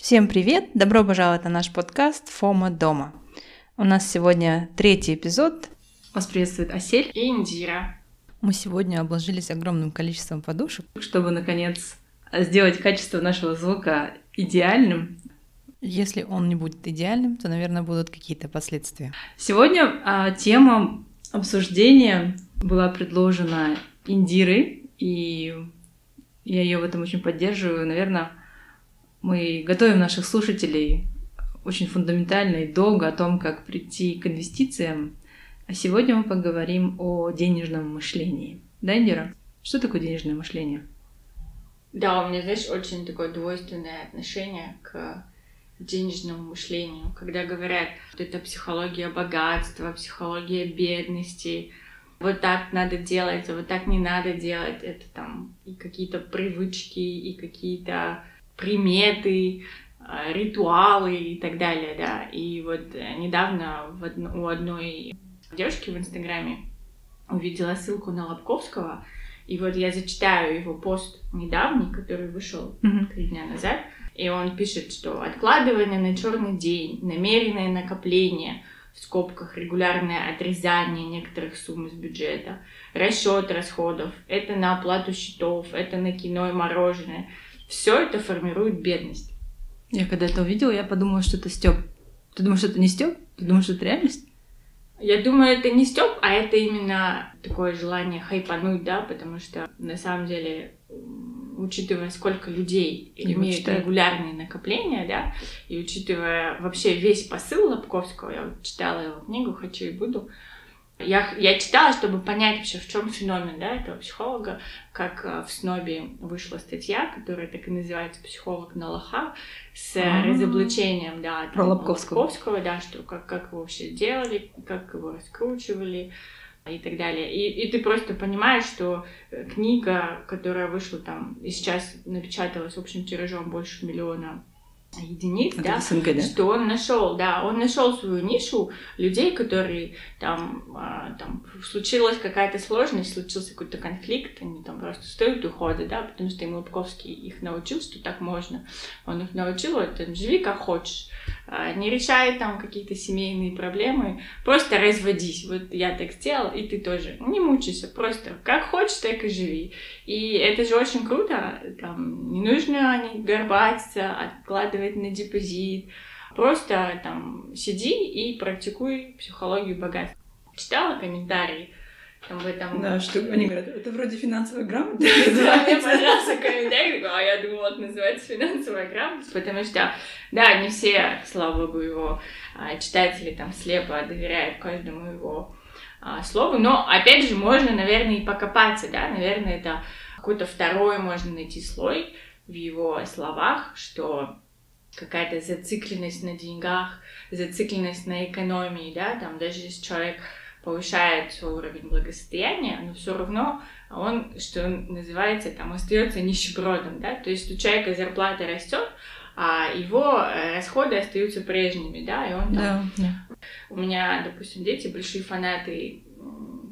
Всем привет! Добро пожаловать на наш подкаст «Фома дома». У нас сегодня третий эпизод. Вас приветствует Асель и Индира. Мы сегодня обложились огромным количеством подушек, чтобы, наконец, сделать качество нашего звука идеальным. Если он не будет идеальным, то, наверное, будут какие-то последствия. Сегодня а, тема обсуждения была предложена Индирой, и я ее в этом очень поддерживаю. Наверное, мы готовим наших слушателей очень фундаментально и долго о том, как прийти к инвестициям. А сегодня мы поговорим о денежном мышлении. Да, Индира? Что такое денежное мышление? Да, у меня, знаешь, очень такое двойственное отношение к денежному мышлению. Когда говорят, что это психология богатства, психология бедности, вот так надо делать, а вот так не надо делать. Это там и какие-то привычки, и какие-то приметы, а, ритуалы и так далее, да. И вот э, недавно в од... у одной девушки в Инстаграме увидела ссылку на Лобковского, и вот я зачитаю его пост недавний, который вышел три дня назад, и он пишет, что откладывание на черный день, намеренное накопление, в скобках регулярное отрезание некоторых сумм из бюджета, расчет расходов, это на оплату счетов, это на кино и мороженое — все это формирует бедность. Я когда это увидела, я подумала, что это Степ. Ты думаешь, что это не Степ? Ты думаешь, что это реальность? Я думаю, это не Степ, а это именно такое желание хайпануть, да, потому что на самом деле учитывая, сколько людей Его имеют читают. регулярные накопления, да, и учитывая вообще весь посыл Лобковского, я вот читала его книгу «Хочу и буду», я, я читала, чтобы понять вообще, в чем феномен да, этого психолога, как э, в СНОБе вышла статья, которая так и называется «Психолог на лоха», с А-а-а. разоблачением, да, Про Лобковского. Лобковского, да, что как, как его вообще делали, как его раскручивали и так далее. И, и ты просто понимаешь, что э, книга, которая вышла там и сейчас напечаталась общим тиражом больше миллиона единиц, Это да, СНГ, да, что он нашел, да, он нашел свою нишу людей, которые там, а, там случилась какая-то сложность, случился какой-то конфликт, они там просто стоят ухода, да, потому что ему Лобковский их научил, что так можно. Он их научил, вот, живи как хочешь, не решай там какие-то семейные проблемы, просто разводись. Вот я так сделал, и ты тоже. Не мучайся, просто как хочешь, так и живи. И это же очень круто, там не нужно горбатиться, откладывать на депозит. Просто там сиди и практикуй психологию богатства. Читала комментарии, там в этом... Да, что они говорят, это вроде финансовая грамота. Да, мне понравился комментарий, а я думала, это называется финансовая грамота, потому что, да, не все, слава богу, его а, читатели там слепо доверяют каждому его а, слову, но, опять же, можно, наверное, и покопаться, да, наверное, это какой-то второй можно найти слой в его словах, что какая-то зацикленность на деньгах, зацикленность на экономии, да, там даже если человек повышает уровень благосостояния, но все равно он, что называется, там остается нищебродом, да, то есть у человека зарплата растет, а его э, расходы остаются прежними, да, и он там... Да. У меня, допустим, дети большие фанаты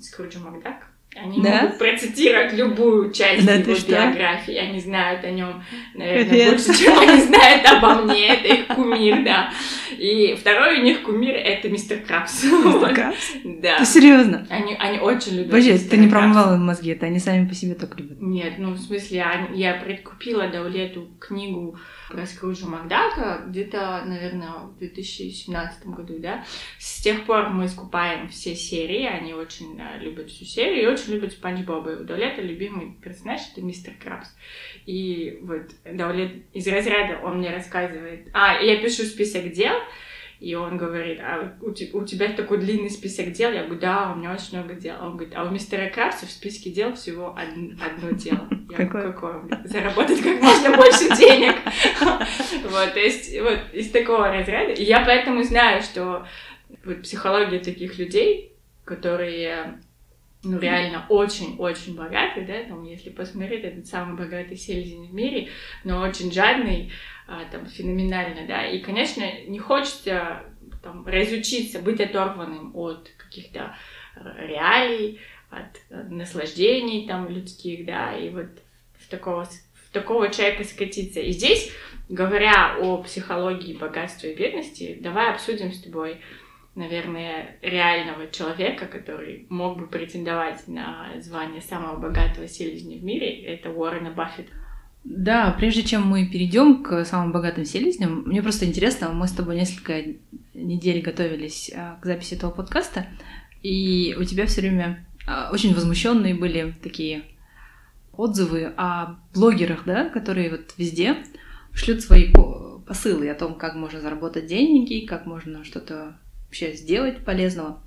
Скруджа Макдака, они да? могут процитировать любую часть да, его биографии. Они знают о нем, наверное, Привет. больше, чем они знают обо мне. Это их кумир, да. И второй у них кумир это мистер Крабс. Мистер Крабс? Да. Ты серьезно? Они, они очень любят. Подожди, ты не промывала мозги, это они сами по себе так любят. Нет, ну в смысле, я, я предкупила Даулету книгу про Скруджа Макдака где-то, наверное, в 2017 году, да. С тех пор мы скупаем все серии, они очень да, любят всю серию и очень любят Спанч Боба. И у Даулета любимый персонаж — это мистер Крабс. И вот Даулет из разряда он мне рассказывает... А, я пишу список дел, и он говорит, а у, тебя, у тебя такой длинный список дел? Я говорю, да, у меня очень много дел. Он говорит, а у мистера Крабса в списке дел всего од... одно дело. Я Какое? Какое? Заработать как можно больше денег. Вот, то есть вот из такого разряда. И я поэтому знаю, что вот психология таких людей, которые ну, реально очень-очень богатый, да, там, если посмотреть, этот самый богатый селезень в мире, но очень жадный, а, там, феноменально, да, и, конечно, не хочется там разучиться, быть оторванным от каких-то э, реалий, от наслаждений там людских, да, и вот в такого такого человека скатиться. И здесь, говоря о психологии богатства и бедности, давай обсудим с тобой, наверное, реального человека, который мог бы претендовать на звание самого богатого селезня в мире. Это Уоррена Баффета. Да, прежде чем мы перейдем к самым богатым селезням, мне просто интересно, мы с тобой несколько недель готовились а, к записи этого подкаста, и у тебя все время а, очень возмущенные были такие отзывы о блогерах, да, которые вот везде шлют свои посылы о том, как можно заработать деньги, как можно что-то вообще сделать полезного.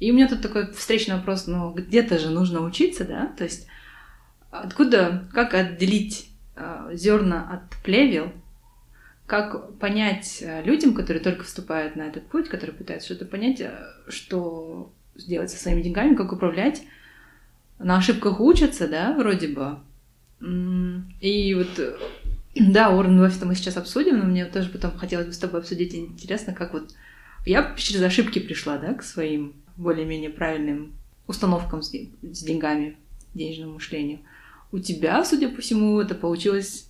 И у меня тут такой встречный вопрос, ну где-то же нужно учиться, да, то есть откуда, как отделить Э, зерна от плевел, как понять э, людям, которые только вступают на этот путь, которые пытаются что-то понять, э, что сделать со своими деньгами, как управлять, на ошибках учатся, да, вроде бы. И вот, да, Уоррен Баффета мы сейчас обсудим, но мне тоже потом хотелось бы с тобой обсудить. Интересно, как вот я через ошибки пришла, да, к своим более-менее правильным установкам с, с деньгами, денежному мышлению. У тебя, судя по всему, это получилось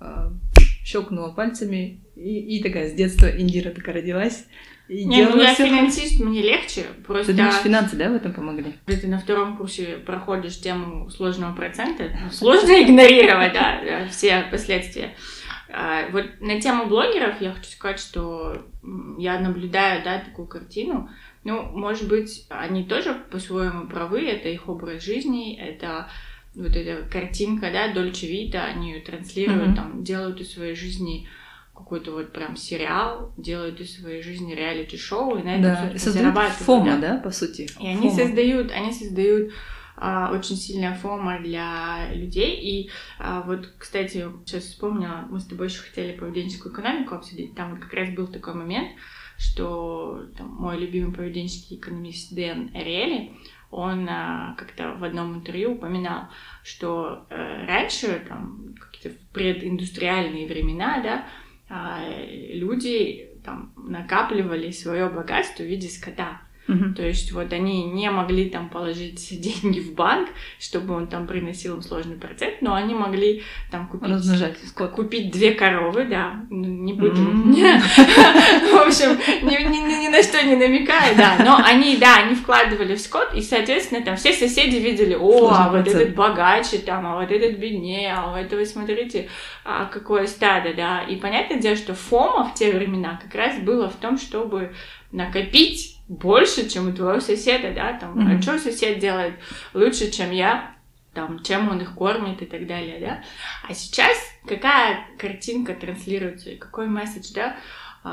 э, щелкнула пальцами и, и такая с детства Индира такая родилась. И Не, ну я все... финансист, мне легче. Просто... Ты думаешь, финансы, да, в этом помогли? Если ты на втором курсе проходишь тему сложного процента, ну, сложно игнорировать, да, все последствия. А, вот на тему блогеров я хочу сказать, что я наблюдаю, да, такую картину. Ну, может быть, они тоже по-своему правы, это их образ жизни, это вот эта картинка, да, Дольче Вита, они ее транслируют, mm-hmm. там, делают из своей жизни какой-то вот прям сериал, делают из своей жизни реалити-шоу, и на этом, да. зарабатывают. Фома, да. да, по сути? И они Фома. создают, они создают очень сильная фома для людей. И а, вот, кстати, сейчас вспомнила, мы с тобой еще хотели поведенческую экономику обсудить. Там как раз был такой момент, что там, мой любимый поведенческий экономист Дэн Эриэли, он а, как-то в одном интервью упоминал, что э, раньше, там, какие-то прединдустриальные времена, да, а, люди там накапливали свое богатство в виде скота. Угу. То есть вот они не могли там положить деньги в банк, чтобы он там приносил им сложный процент, но они могли там купить, Размножать купить две коровы, да, ну, не буду, в общем, ни на что не намекая, да, но они, да, они вкладывали в скот, и, соответственно, там все соседи видели, о, а вот этот богаче там, а вот этот беднее, а у этого, смотрите, а какое стадо, да, и понятное дело, что фома в те времена как раз было в том, чтобы накопить больше, чем у твоего соседа, да, там, mm-hmm. а что сосед делает лучше, чем я, там, чем он их кормит и так далее, да. А сейчас какая картинка транслируется, какой месседж, да,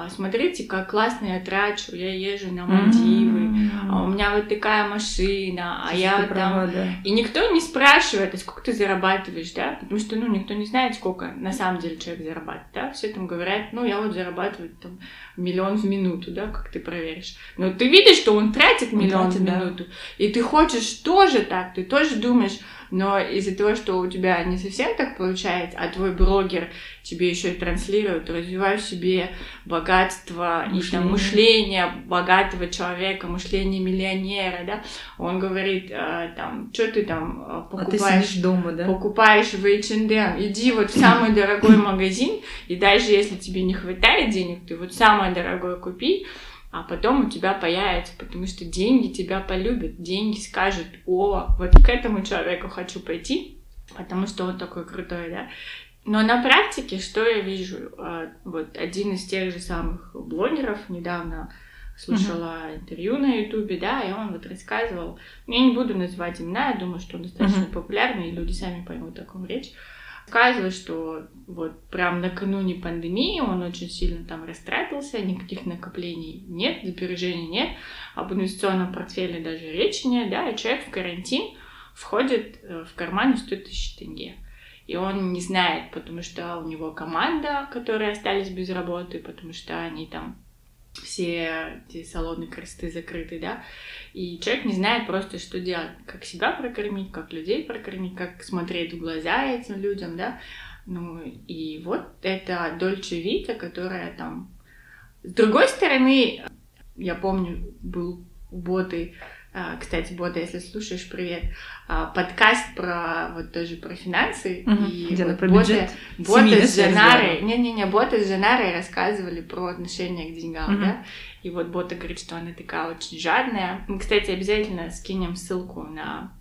смотрите, как классно я трачу, я езжу на Мальдивы, mm-hmm. а у меня вот такая машина, а я там... Права, да. И никто не спрашивает, а сколько ты зарабатываешь, да, потому что, ну, никто не знает, сколько на самом деле человек зарабатывает, да, все там говорят, ну, я вот зарабатываю там миллион в минуту, да, как ты проверишь. Но ты видишь, что он тратит миллион тратит, в минуту, да. и ты хочешь тоже так, ты тоже думаешь, но из-за того, что у тебя не совсем так получается, а твой блогер тебе еще и транслирует, развивай в себе богатство мышление. и там мышление богатого человека, мышление миллионера, да, он говорит, э, там, что ты там э, покупаешь, а ты дома, да? покупаешь в H&M, иди вот в самый дорогой магазин, и даже если тебе не хватает денег, ты вот самое дорогое купи, а потом у тебя появится, потому что деньги тебя полюбят, деньги скажут, о, вот к этому человеку хочу пойти, потому что он такой крутой, да. Но на практике что я вижу? А, вот один из тех же самых блогеров недавно слушала uh-huh. интервью на Ютубе, да, и он вот рассказывал, я не буду называть имена, я думаю, что он достаточно uh-huh. популярный, и люди сами поймут, о ком речь сказывает, что вот прям накануне пандемии он очень сильно там растратился, никаких накоплений нет, сбережений нет, об инвестиционном портфеле даже речи нет, да, и человек в карантин входит э, в кармане 100 тысяч тенге. И он не знает, потому что у него команда, которые остались без работы, потому что они там все эти салоны кресты закрыты, да, и человек не знает просто, что делать, как себя прокормить, как людей прокормить, как смотреть в глаза этим людям, да, ну, и вот это Дольче Вита, которая там... С другой стороны, я помню, был у Боты кстати, Бода, если слушаешь, привет, а, подкаст про вот тоже про финансы. Угу. И Где вот про Бота, бюджет Бота семьи, да, с была? не-не-не, Бота с Жанарой рассказывали про отношение к деньгам, Мгм. да, и вот Бота говорит, что она такая очень жадная. Мы, кстати, обязательно скинем ссылку на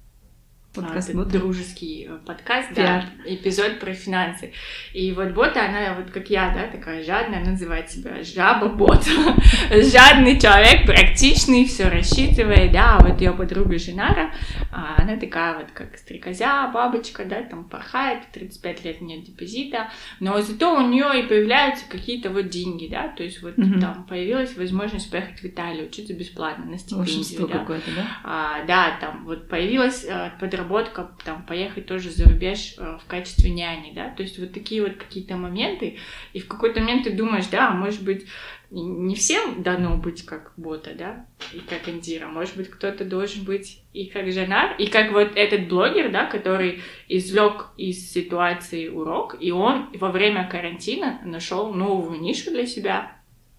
Подкаст а, дружеский э, подкаст, Пиар. да, эпизод про финансы. И вот бота, она вот как я, да, такая жадная, она называет себя жаба-бот. Жадный человек, практичный, все рассчитывает, да, а вот ее подруга Женара, а, она такая вот как стрекозя, бабочка, да, там порхает, 35 лет нет депозита, но зато у нее и появляются какие-то вот деньги, да, то есть вот Мгм. там появилась возможность поехать в Италию, учиться бесплатно на стипендию, да. да? А, да, там вот появилась э, подработка, там поехать тоже за рубеж э, в качестве няни, да, то есть вот такие вот какие-то моменты, и в какой-то момент ты думаешь, да, может быть, не всем дано быть как бота, да, и как Индира, может быть, кто-то должен быть и как Жанар, и как вот этот блогер, да, который извлек из ситуации урок, и он во время карантина нашел новую нишу для себя,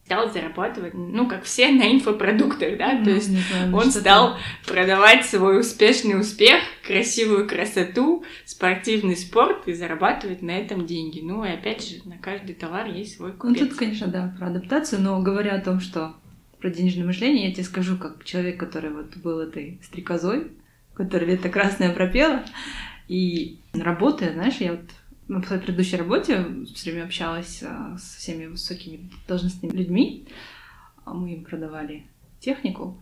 стал зарабатывать, ну, как все на инфопродуктах, да, то Ну, есть знаю, он стал продавать свой успешный успех, красивую красоту, спортивный спорт и зарабатывать на этом деньги. Ну и опять же, на каждый товар есть свой Ну, купец. тут, конечно, да, про адаптацию, но говоря о том, что про денежное мышление, я тебе скажу, как человек, который вот был этой стрекозой, которая лето красное пропела, и работая, знаешь, я вот на своей предыдущей работе все время общалась а, со всеми высокими должностными людьми, а мы им продавали технику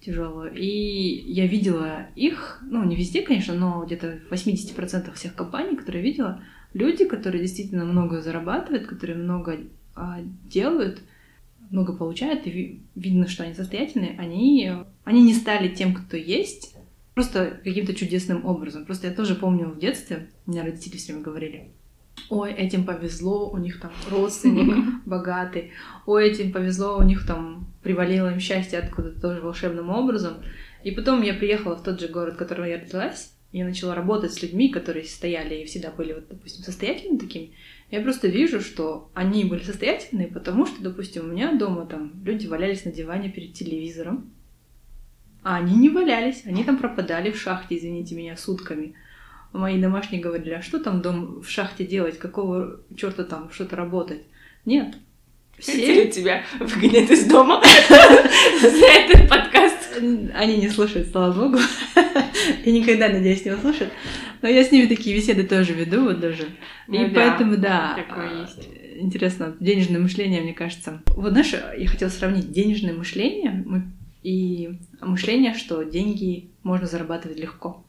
тяжелую, и я видела их, ну, не везде, конечно, но где-то в 80% всех компаний, которые я видела, люди, которые действительно много зарабатывают, которые много а, делают, много получают, и ви- видно, что они состоятельные, они, они не стали тем, кто есть, просто каким-то чудесным образом. Просто я тоже помню в детстве, меня родители все время говорили, ой, этим повезло, у них там родственник богатый, ой, этим повезло, у них там привалило им счастье откуда-то тоже волшебным образом. И потом я приехала в тот же город, в котором я родилась, я начала работать с людьми, которые стояли и всегда были, вот, допустим, состоятельными такими. Я просто вижу, что они были состоятельные, потому что, допустим, у меня дома там люди валялись на диване перед телевизором, а они не валялись, они там пропадали в шахте, извините меня, сутками. Мои домашние говорили, а что там дом в шахте делать, какого черта там что-то работать? Нет. Хотели тебя выгонять из дома за этот подкаст. Они не слушают, слава богу. И никогда, надеюсь, не услышат. Но я с ними такие беседы тоже веду, вот даже. И Ну да, поэтому, да. есть. Интересно, денежное мышление, мне кажется. Вот знаешь, я хотела сравнить денежное мышление мы- и мышление, что деньги можно зарабатывать легко.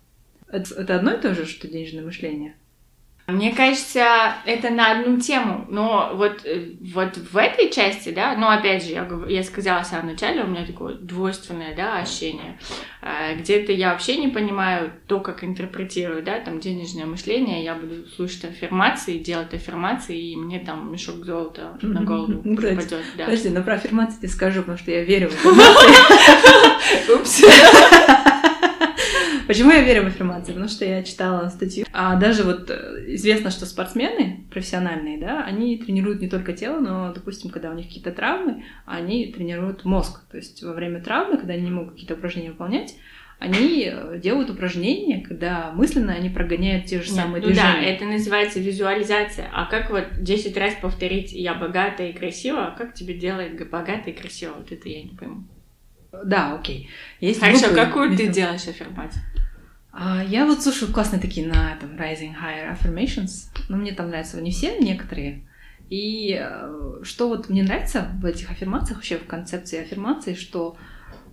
Это, это одно и то же, что денежное мышление? Мне кажется, это на одну тему, но вот, э, вот в этой части, да, ну, опять же, я, я сказала в самом начале, у меня такое двойственное, да, ощущение. А, Где-то я вообще не понимаю то, как интерпретирую, да, там, денежное мышление, я буду слушать аффирмации, делать аффирмации, и мне там мешок золота на голову Ну, кстати, да. Подожди, но про аффирмации тебе скажу, потому что я верю в аффирмации. Упс. Почему я верю в аффирмации? Потому что я читала статью. А даже вот э, известно, что спортсмены профессиональные, да, они тренируют не только тело, но, допустим, когда у них какие-то травмы, они тренируют мозг. То есть во время травмы, когда они не могут какие-то упражнения выполнять, они э, делают упражнения, когда мысленно они прогоняют те же Нет, самые ну да, движения. это называется визуализация. А как вот 10 раз повторить «я богатая и красивая», а как тебе делает богатая и красивая? Вот это я не пойму. Да, окей. Есть Хорошо, группы, какую ты делаешь аффирмацию? А, я вот слушаю классные такие на этом Rising Higher Affirmations, но мне там нравятся не все, некоторые. И э, что вот мне нравится в этих аффирмациях, вообще в концепции аффирмации, что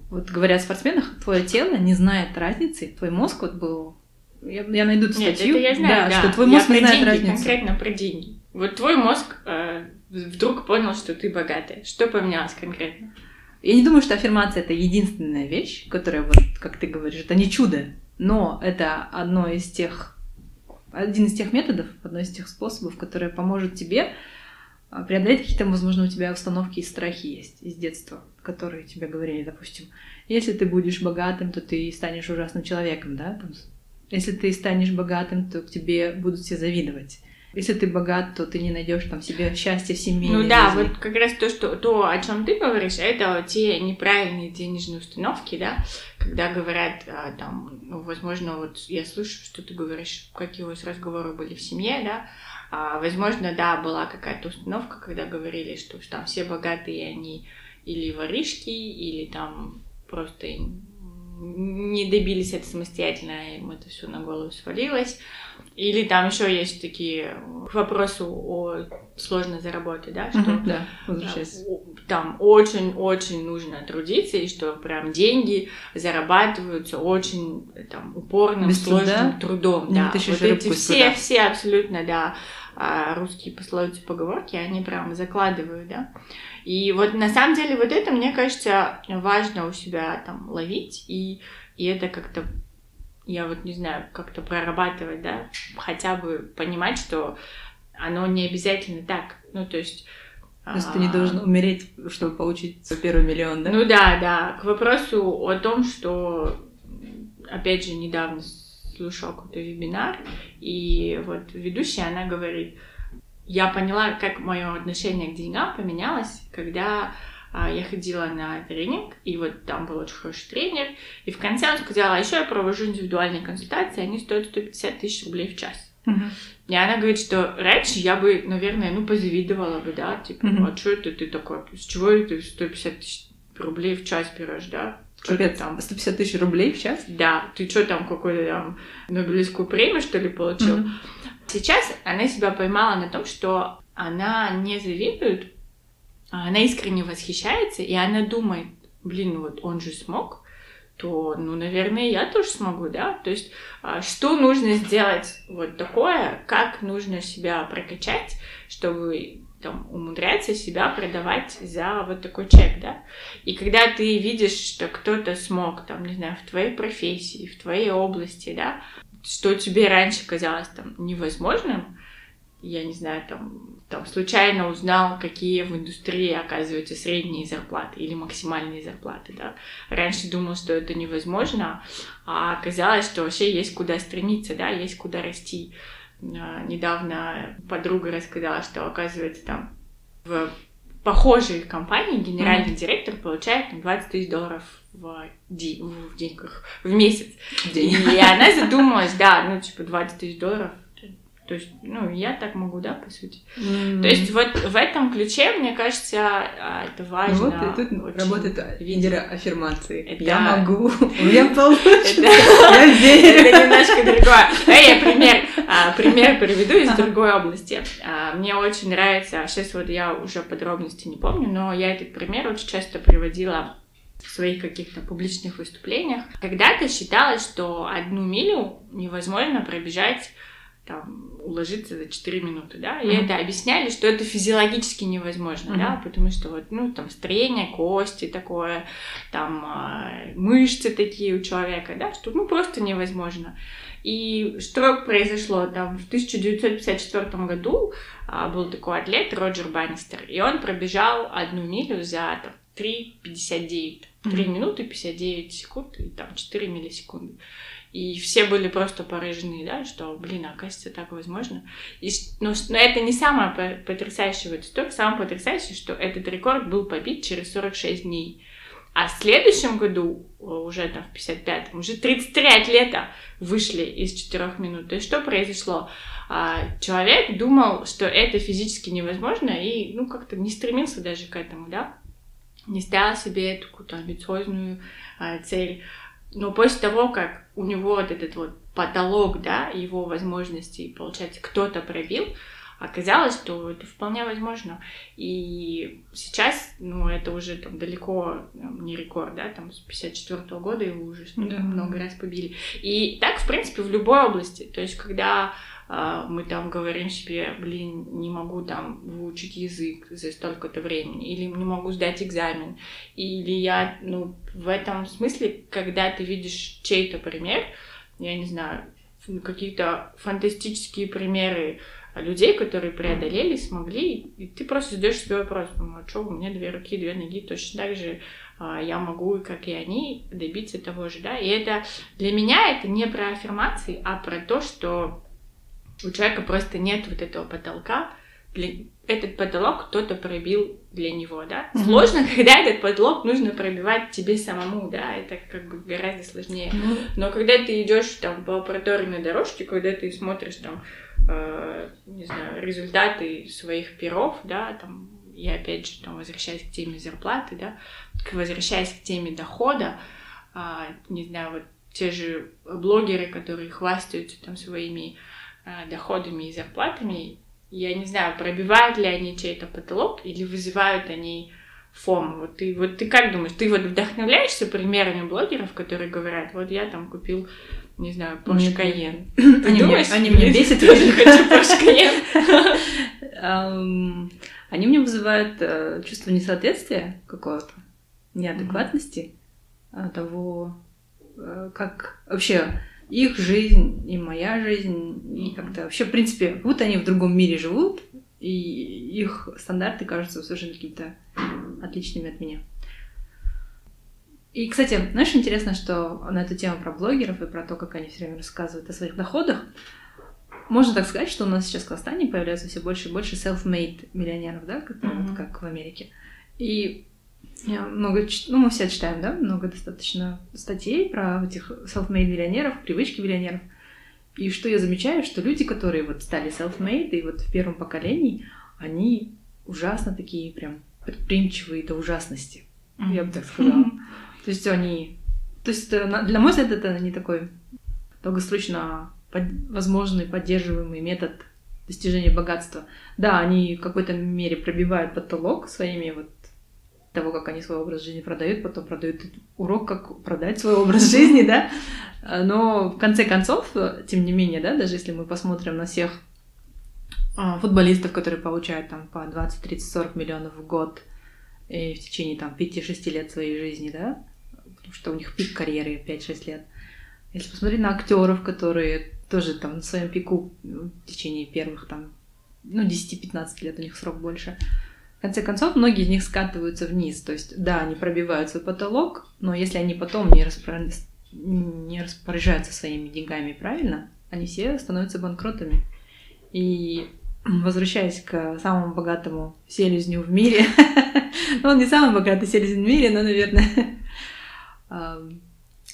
вот говорят о спортсменах, твое тело не знает разницы, твой мозг вот был... Я, я найду эту Нет, статью, это я знаю, да. что твой Я мозг не про знает деньги, разницы. конкретно про деньги. Вот твой мозг э, вдруг понял, что ты богатая. Что поменялось конкретно? Я не думаю, что аффирмация это единственная вещь, которая вот, как ты говоришь, это не чудо, но это одно из тех, один из тех методов, одно из тех способов, которое поможет тебе а, преодолеть какие-то, возможно, у тебя установки и страхи есть из детства, которые тебе говорили, допустим, если ты будешь богатым, то ты станешь ужасным человеком, да, если ты станешь богатым, то к тебе будут все завидовать. Если ты богат, то ты не найдешь там себе счастье в семье. Ну да, жизни. вот как раз то, что то, о чем ты говоришь, это те неправильные денежные установки, да, когда говорят а, там, ну, возможно, вот я слышу, что ты говоришь, какие у вас разговоры были в семье, да, а, возможно, да, была какая-то установка, когда говорили, что там все богатые, они или воришки, или там просто не добились это самостоятельно, им это все на голову свалилось. Или там еще есть такие к вопросу о сложной заработке, да, что mm-hmm, да, возвращайся. там очень-очень нужно трудиться, и что прям деньги зарабатываются очень там упорным, Без сложным труда? трудом. Ну, да, вот эти все, все абсолютно, да, а, русские пословицы, поговорки, они прям закладывают, да. И вот на самом деле вот это, мне кажется, важно у себя там ловить, и, и это как-то, я вот не знаю, как-то прорабатывать, да, хотя бы понимать, что оно не обязательно так. Ну, то есть... То есть ты не должен умереть, чтобы получить свой первый миллион, да? Ну да, да. К вопросу о том, что, опять же, недавно слушала какой-то вебинар, и вот ведущая, она говорит, я поняла, как мое отношение к деньгам поменялось, когда а, я ходила на тренинг, и вот там был очень хороший тренер, и в конце он сказал, а еще я провожу индивидуальные консультации, они стоят 150 тысяч рублей в час. Uh-huh. И она говорит, что раньше я бы, наверное, ну, позавидовала бы, да, типа, uh-huh. а что это ты такой, с чего это 150 тысяч рублей в час берешь, да? Капец, там 150 тысяч рублей в час? Да, ты что там, какую-то там Нобелевскую премию, что ли, получил? Mm-hmm. Сейчас она себя поймала на том, что она не завидует, а она искренне восхищается, и она думает, блин, ну вот он же смог, то, ну, наверное, я тоже смогу, да? То есть, а, что нужно сделать вот такое, как нужно себя прокачать, чтобы там, умудряться себя продавать за вот такой чек, да. И когда ты видишь, что кто-то смог, там, не знаю, в твоей профессии, в твоей области, да, что тебе раньше казалось там невозможным, я не знаю, там, там случайно узнал, какие в индустрии оказываются средние зарплаты или максимальные зарплаты, да. Раньше думал, что это невозможно, а оказалось, что вообще есть куда стремиться, да, есть куда расти. А, недавно подруга рассказала, что, оказывается, там в похожей компании генеральный mm-hmm. директор получает там, 20 тысяч долларов в, ди- в деньгах в месяц. День. И она задумалась, да, ну, типа, 20 тысяч долларов то есть, ну, я так могу, да, по сути. Mm-hmm. То есть, вот в этом ключе, мне кажется, а, это важно. Ну, вот и тут работает лидеры аффирмации. Это... Я могу, у меня получится, я верю. Это немножко другое. Я пример, а, пример приведу из другой области. А, мне очень нравится, сейчас вот я уже подробности не помню, но я этот пример очень часто приводила в своих каких-то публичных выступлениях. Когда-то считалось, что одну милю невозможно пробежать там, уложиться за 4 минуты, да, и mm-hmm. это объясняли, что это физиологически невозможно, mm-hmm. да, потому что вот, ну, там, строение кости такое, там, э, мышцы такие у человека, да, что, ну, просто невозможно. И что произошло, там, в 1954 году а, был такой атлет Роджер Баннистер, и он пробежал одну милю за, там, 3,59, 3 mm-hmm. минуты 59 секунд и, там, 4 миллисекунды. И все были просто поражены, да, что, блин, оказывается, так возможно. И, но, но это не самое потрясающее в этой истории. Самое потрясающее, что этот рекорд был побит через 46 дней. А в следующем году, уже там в 55-м, уже 33 атлета вышли из 4 минут. То есть что произошло? А, человек думал, что это физически невозможно, и, ну, как-то не стремился даже к этому, да? Не ставил себе эту какую-то амбициозную а, цель. Но после того, как у него вот этот вот потолок, да, его возможностей, получается, кто-то пробил, оказалось, что это вполне возможно. И сейчас, ну, это уже там далеко не рекорд, да, там с 54 -го года его уже да. много раз побили. И так, в принципе, в любой области. То есть, когда а, мы там говорим себе, блин, не могу там выучить язык за столько-то времени, или не могу сдать экзамен, или я, ну, в этом смысле, когда ты видишь чей-то пример, я не знаю, какие-то фантастические примеры людей, которые преодолели, смогли, и ты просто задаешь себе вопрос, ну, а что, у меня две руки, две ноги, точно так же а, я могу, как и они, добиться того же, да, и это для меня это не про аффирмации, а про то, что у человека просто нет вот этого потолка, для... этот потолок кто-то пробил для него, да. Mm-hmm. Сложно, когда этот потолок нужно пробивать тебе самому, да, это как бы гораздо сложнее. Mm-hmm. Но когда ты идешь там по проторенной дорожке, когда ты смотришь там, э, не знаю, результаты своих перов, да, там, и опять же, там, возвращаясь к теме зарплаты, да, возвращаясь к теме дохода, э, не знаю, вот те же блогеры, которые хвастаются там своими э, доходами и зарплатами, я не знаю, пробивают ли они чей-то потолок или вызывают они фом. Вот ты, вот ты как думаешь, ты вот вдохновляешься примерами блогеров, которые говорят, вот я там купил, не знаю, Porsche Cayenne. Ты они думаешь, они меня бесят, я не хочу Porsche Cayenne. Они мне вызывают э, чувство несоответствия какого-то, неадекватности того, э, как вообще их жизнь и моя жизнь, и как-то вообще, в принципе, как будто они в другом мире живут, и их стандарты кажутся совершенно какими-то отличными от меня. И, кстати, знаешь, интересно, что на эту тему про блогеров и про то, как они все время рассказывают о своих доходах, можно так сказать, что у нас сейчас в Казахстане появляется все больше и больше self-made миллионеров, да, которые, mm-hmm. вот как в Америке. И я много, ну, мы все читаем, да, много достаточно статей про этих self-made миллионеров, привычки миллионеров. И что я замечаю, что люди, которые вот стали self-made, и вот в первом поколении, они ужасно такие прям предприимчивые до ужасности. Mm-hmm. Я бы так сказала. То есть они... То есть для мой взгляд это не такой долгосрочно под... возможный поддерживаемый метод достижения богатства. Да, они в какой-то мере пробивают потолок своими вот того, как они свой образ жизни продают, потом продают урок, как продать свой образ жизни, да. Но в конце концов, тем не менее, да, даже если мы посмотрим на всех а, футболистов, которые получают там по 20, 30, 40 миллионов в год и в течение там 5-6 лет своей жизни, да, что у них пик карьеры 5-6 лет. Если посмотреть на актеров, которые тоже там на своем пику в течение первых там, ну, 10-15 лет у них срок больше, конце концов, многие из них скатываются вниз. То есть, да, они пробивают свой потолок, но если они потом не, распор... не распоряжаются своими деньгами правильно, они все становятся банкротами. И возвращаясь к самому богатому селезню в мире, ну, он не самый богатый селезень в мире, но, наверное,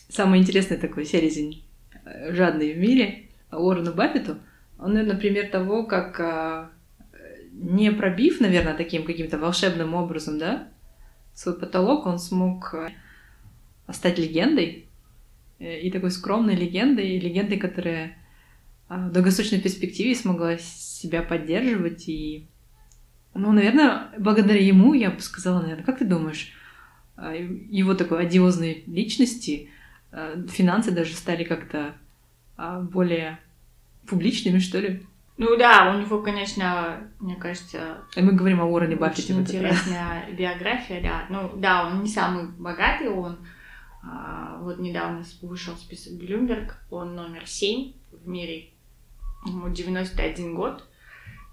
самый интересный такой селезень, э, жадный в мире, Уоррену Баффету, он, наверное, пример того, как а, не пробив, наверное, таким каким-то волшебным образом, да, свой потолок, он смог э, стать легендой. Э, и такой скромной легендой, легендой, которая а, в долгосрочной перспективе смогла себя поддерживать. И, ну, наверное, благодаря ему, я бы сказала, наверное, как ты думаешь, а, его такой одиозной личности э, финансы даже стали как-то а, более публичными, что ли? Ну да, у него, конечно, мне кажется... И мы говорим о Уоррене Баффете. Очень интересная биография, да. Ну да, он не самый богатый, он а, вот недавно вышел список Bloomberg, он номер 7 в мире, ему 91 год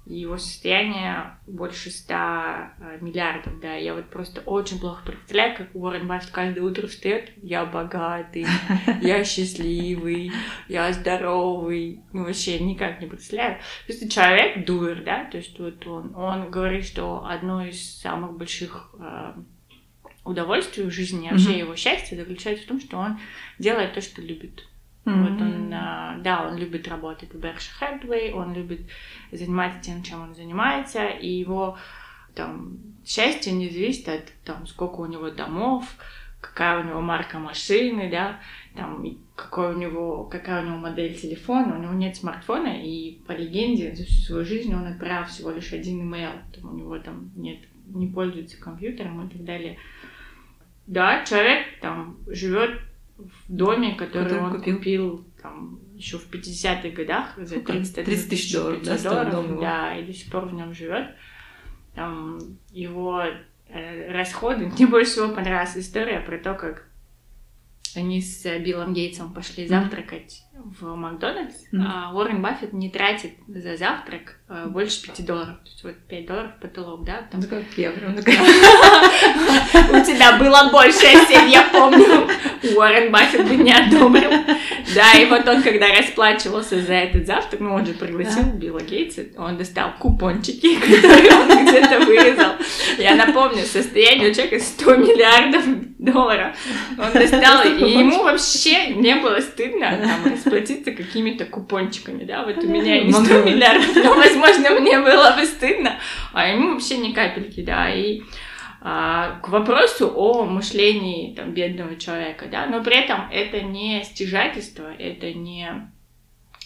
его состояние больше 100 э, миллиардов, да. Я вот просто очень плохо представляю, как Уоррен Баффет каждое утро встает, я богатый, я счастливый, я здоровый, ну вообще никак не представляю. То есть человек дуэр, да, то есть вот он, он говорит, что одно из самых больших э, удовольствий в жизни, вообще его счастье заключается в том, что он делает то, что любит. Mm-hmm. Вот он, а, да, он любит работать в Berkshire Hathaway, он любит заниматься тем, чем он занимается, и его там счастье не зависит от там сколько у него домов, какая у него марка машины, да, там какой у него, какая у него модель телефона, у него нет смартфона, и по легенде за всю свою жизнь он отправил всего лишь один имейл, там, у него там нет, не пользуется компьютером и так далее. Да, человек там живет в доме, который, который он купил, купил там еще в 50-х годах за 30, 30 тысяч долларов, да, долларов да, и до сих пор в нем живет. Там его э, расходы. Мне больше всего понравилась история про то, как они с Биллом Гейтсом пошли завтракать в Макдональдс, mm-hmm. а Уоррен Баффет не тратит за завтрак а, больше 5 долларов. То есть вот 5 долларов потолок, да? Там... Ну, как я прям У тебя было больше 7, я помню. Уоррен Баффет бы не одобрил. Да, и вот он, когда расплачивался за этот завтрак, ну, он же пригласил да. Билла Гейтса, он достал купончики, которые он где-то вырезал. Я напомню, состояние у человека 100 миллиардов долларов. Он достал, и ему вообще не было стыдно там, расплатиться какими-то купончиками, да, вот у меня не 100 миллиардов, но, возможно, мне было бы стыдно, а ему вообще ни капельки, да, и к вопросу о мышлении там, бедного человека, да, но при этом это не стяжательство, это не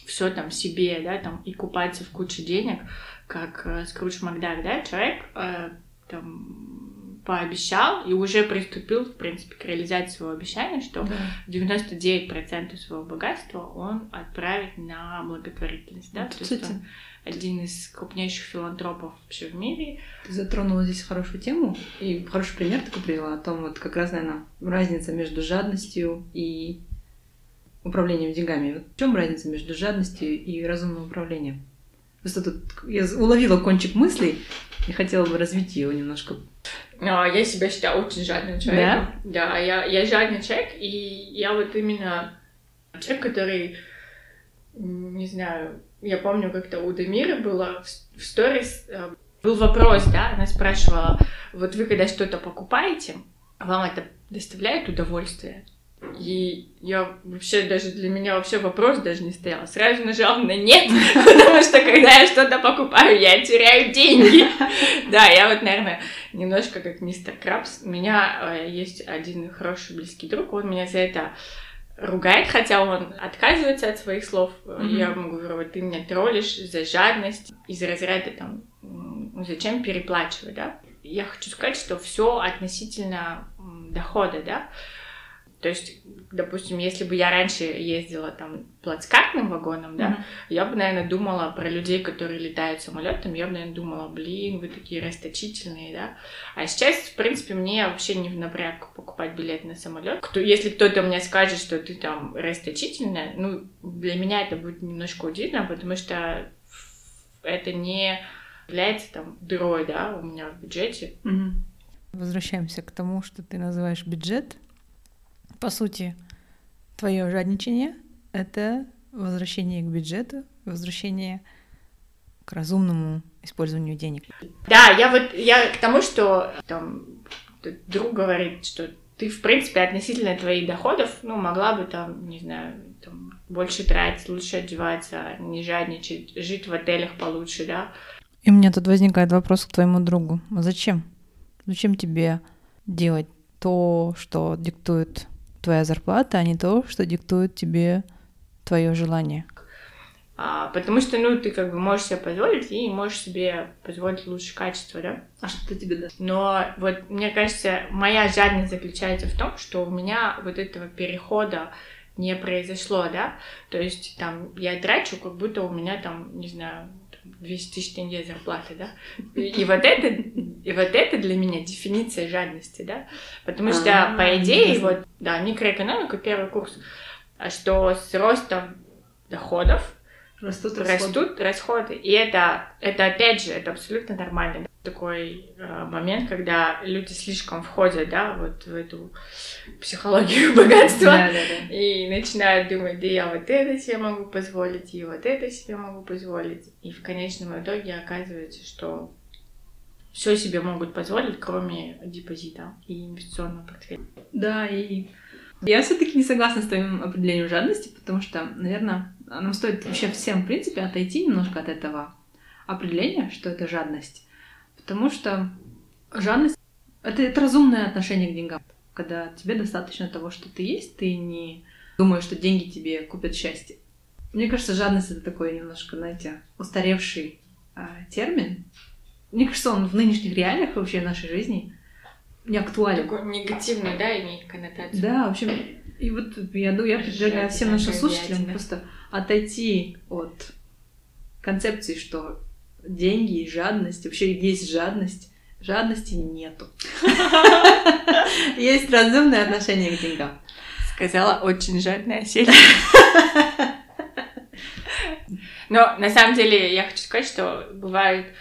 все там себе, да, там и купаться в куче денег, как э, Скрудж Макдак, да, человек э, там пообещал и уже приступил, в принципе, к реализации своего обещания, что да. 99% своего богатства он отправит на благотворительность, да, то есть он один из крупнейших филантропов вообще в мире. Ты затронула здесь хорошую тему и хороший пример такой привела о том, вот как раз, наверное, разница между жадностью и управлением деньгами. Вот в чем разница между жадностью и разумным управлением? Просто тут я уловила кончик мыслей и хотела бы развить ее немножко. А, я себя считаю очень жадным человеком. Да? Да, я, я жадный человек, и я вот именно человек, который, не знаю, я помню, как-то у Демира было в сторис, э, был вопрос, да, она спрашивала, вот вы когда что-то покупаете, вам это доставляет удовольствие? И я вообще даже для меня вообще вопрос даже не стоял. Сразу нажал на нет, потому что когда я что-то покупаю, я теряю деньги. Да, я вот, наверное, немножко как мистер Крабс. У меня э, есть один хороший близкий друг, он меня за это ругает, хотя он отказывается от своих слов. Mm-hmm. Я ему говорю, вот ты меня троллишь за жадность, из разряда там, зачем переплачивать, да? Я хочу сказать, что все относительно дохода, да. То есть, допустим, если бы я раньше ездила там плацкартным вагоном, да, mm-hmm. я бы, наверное, думала про людей, которые летают самолетом, я бы, наверное, думала, блин, вы такие расточительные, да. А сейчас, в принципе, мне вообще не в напряг покупать билет на самолет. Кто, если кто-то мне скажет, что ты там расточительная, ну, для меня это будет немножко удивительно, потому что это не является там дырой, да, у меня в бюджете. Mm-hmm. Возвращаемся к тому, что ты называешь бюджет по сути, твое жадничание — это возвращение к бюджету, возвращение к разумному использованию денег. Да, я вот я к тому, что там друг говорит, что ты, в принципе, относительно твоих доходов, ну, могла бы там, не знаю, там, больше тратить, лучше одеваться, не жадничать, жить в отелях получше, да. И у меня тут возникает вопрос к твоему другу. Зачем? Зачем тебе делать то, что диктует твоя зарплата, а не то, что диктует тебе твое желание. А, потому что, ну, ты как бы можешь себе позволить и можешь себе позволить лучшее качество, да? А что тебе даст? Но вот мне кажется, моя жадность заключается в том, что у меня вот этого перехода не произошло, да? То есть там я трачу, как будто у меня там, не знаю, 200 тысяч тенге зарплаты, да? И, и вот это, и вот это для меня дефиниция жадности, да? Потому что, А-а-а, по идее, вот, да, микроэкономика, первый курс, а что с ростом доходов растут расходы. Растут расходы. И это, это опять же, это абсолютно нормально такой э, момент, когда люди слишком входят, да, вот в эту психологию богатства да, да, да. и начинают думать, да я вот это себе могу позволить, и вот это себе могу позволить. И в конечном итоге оказывается, что все себе могут позволить, кроме депозита и инвестиционного портфеля. Да, и я все-таки не согласна с твоим определением жадности, потому что, наверное, нам стоит вообще всем, в принципе, отойти немножко от этого определения, что это жадность. Потому что жадность — это, это разумное отношение к деньгам. Когда тебе достаточно того, что ты есть, ты не думаешь, что деньги тебе купят счастье. Мне кажется, жадность — это такой немножко, знаете, устаревший э, термин. Мне кажется, он в нынешних реалиях вообще нашей жизни не актуален. Такой негативный, да, имеет коннотацию. Да, в общем, и вот я, я предлагаю всем нашим слушателям просто отойти от концепции, что деньги и жадность, вообще есть жадность. Жадности нету. Есть разумное отношение к деньгам. Сказала очень жадная Селя. Но на самом деле я хочу сказать, что бывают, э,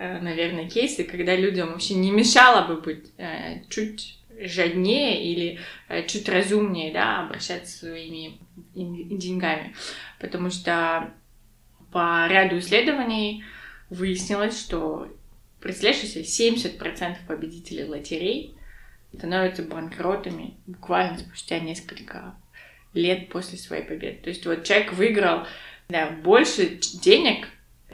наверное, кейсы, когда людям вообще не мешало бы быть э, чуть жаднее или э, чуть разумнее, да, обращаться своими деньгами. Потому что по ряду исследований выяснилось, что, представляешь, если 70% победителей лотерей становятся банкротами буквально спустя несколько лет после своей победы. То есть вот человек выиграл да, больше денег,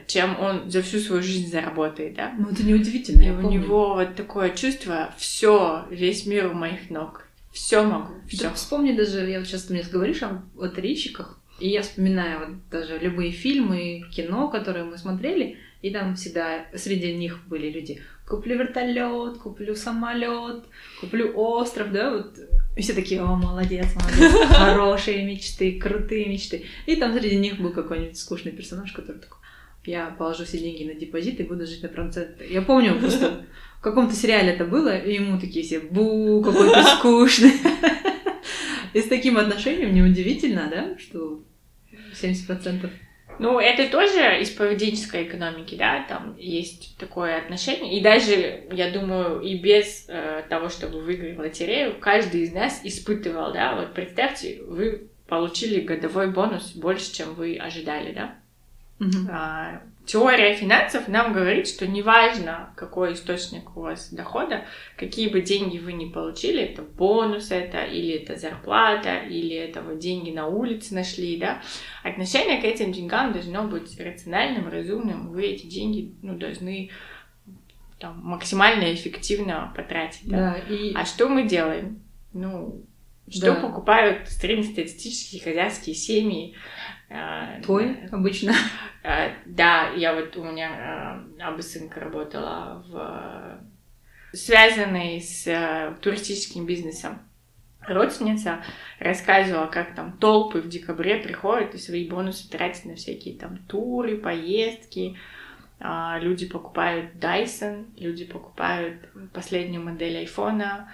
чем он за всю свою жизнь заработает, да? Ну, это неудивительно. И у помню. него вот такое чувство, все, весь мир у моих ног. Все могу, все. Да, вспомни даже, я вот сейчас ты мне говоришь о лотерейщиках, и я вспоминаю вот даже любые фильмы, кино, которые мы смотрели, и там всегда среди них были люди. Куплю вертолет, куплю самолет, куплю остров, да, вот. И все такие, о, молодец, молодец, хорошие мечты, крутые мечты. И там среди них был какой-нибудь скучный персонаж, который такой, я положу все деньги на депозит и буду жить на проценты. Я помню просто в каком-то сериале это было, и ему такие все, бу, какой то скучный. И с таким отношением неудивительно, да, что 70%. Ну, это тоже из поведенческой экономики, да, там есть такое отношение. И даже, я думаю, и без э, того, чтобы выиграть лотерею, каждый из нас испытывал, да, вот представьте, вы получили годовой бонус больше, чем вы ожидали, да. Mm-hmm. А, теория финансов нам говорит, что неважно, какой источник у вас дохода, какие бы деньги вы ни получили, это бонус это, или это зарплата, или это вот деньги на улице нашли, да, отношение к этим деньгам должно быть рациональным, разумным, вы эти деньги, ну, должны там, максимально эффективно потратить. Да? Да, и... А что мы делаем? Ну, что да. покупают среднестатистические хозяйские семьи? А, Твой обычно? А, да, я вот у меня абысынка работала в связанной с э, туристическим бизнесом. Родственница рассказывала, как там толпы в декабре приходят и свои бонусы тратят на всякие там туры, поездки. А, люди покупают Dyson, люди покупают последнюю модель айфона,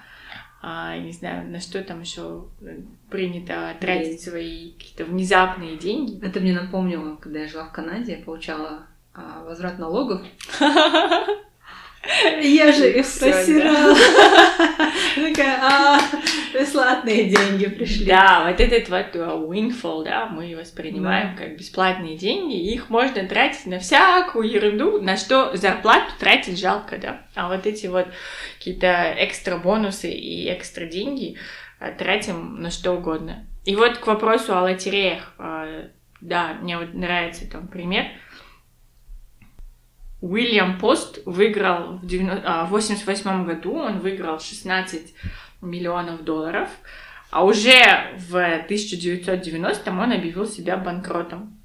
а, не знаю, на что там еще принято тратить свои какие-то внезапные деньги. Это мне напомнило, когда я жила в Канаде, я получала а, возврат налогов. Я же их просирала. Такая, а, бесплатные деньги пришли. Да, вот этот вот windfall, да, мы воспринимаем как бесплатные деньги, их можно тратить на всякую ерунду, на что зарплату тратить жалко, да. А вот эти вот какие-то экстра бонусы и экстра деньги uh, тратим на что угодно. И вот к вопросу о лотереях. Uh, да, мне вот нравится там пример. Уильям Пост выиграл в 1988 а, году, он выиграл 16 миллионов долларов, а уже в 1990 он объявил себя банкротом.